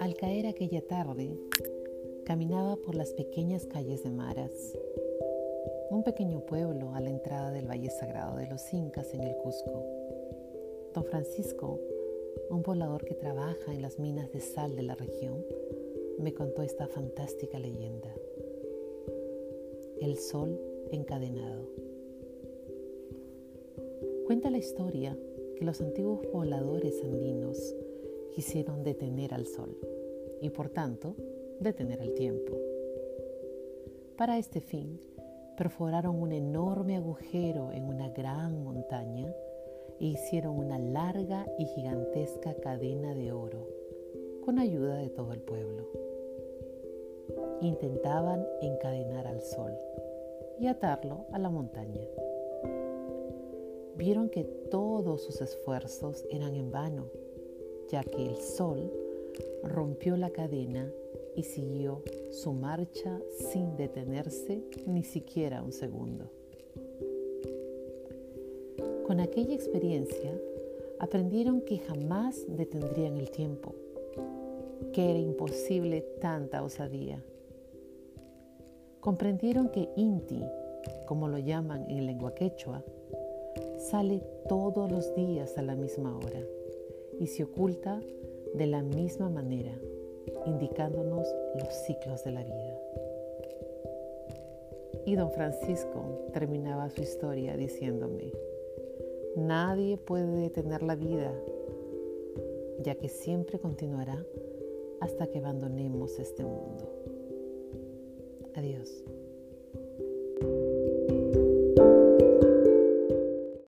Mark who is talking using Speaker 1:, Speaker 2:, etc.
Speaker 1: Al caer aquella tarde, caminaba por las pequeñas calles de Maras, un pequeño pueblo a la entrada del Valle Sagrado de los Incas en el Cusco. Don Francisco, un poblador que trabaja en las minas de sal de la región, me contó esta fantástica leyenda. El sol encadenado. Cuenta la historia que los antiguos pobladores andinos quisieron detener al sol y por tanto detener el tiempo. Para este fin, perforaron un enorme agujero en una gran montaña e hicieron una larga y gigantesca cadena de oro con ayuda de todo el pueblo. Intentaban encadenar al sol y atarlo a la montaña. Vieron que todos sus esfuerzos eran en vano, ya que el sol rompió la cadena y siguió su marcha sin detenerse ni siquiera un segundo. Con aquella experiencia aprendieron que jamás detendrían el tiempo, que era imposible tanta osadía. Comprendieron que Inti, como lo llaman en lengua quechua, sale todos los días a la misma hora y se oculta de la misma manera, indicándonos los ciclos de la vida. Y don Francisco terminaba su historia diciéndome, nadie puede detener la vida, ya que siempre continuará hasta que abandonemos este mundo. Adiós.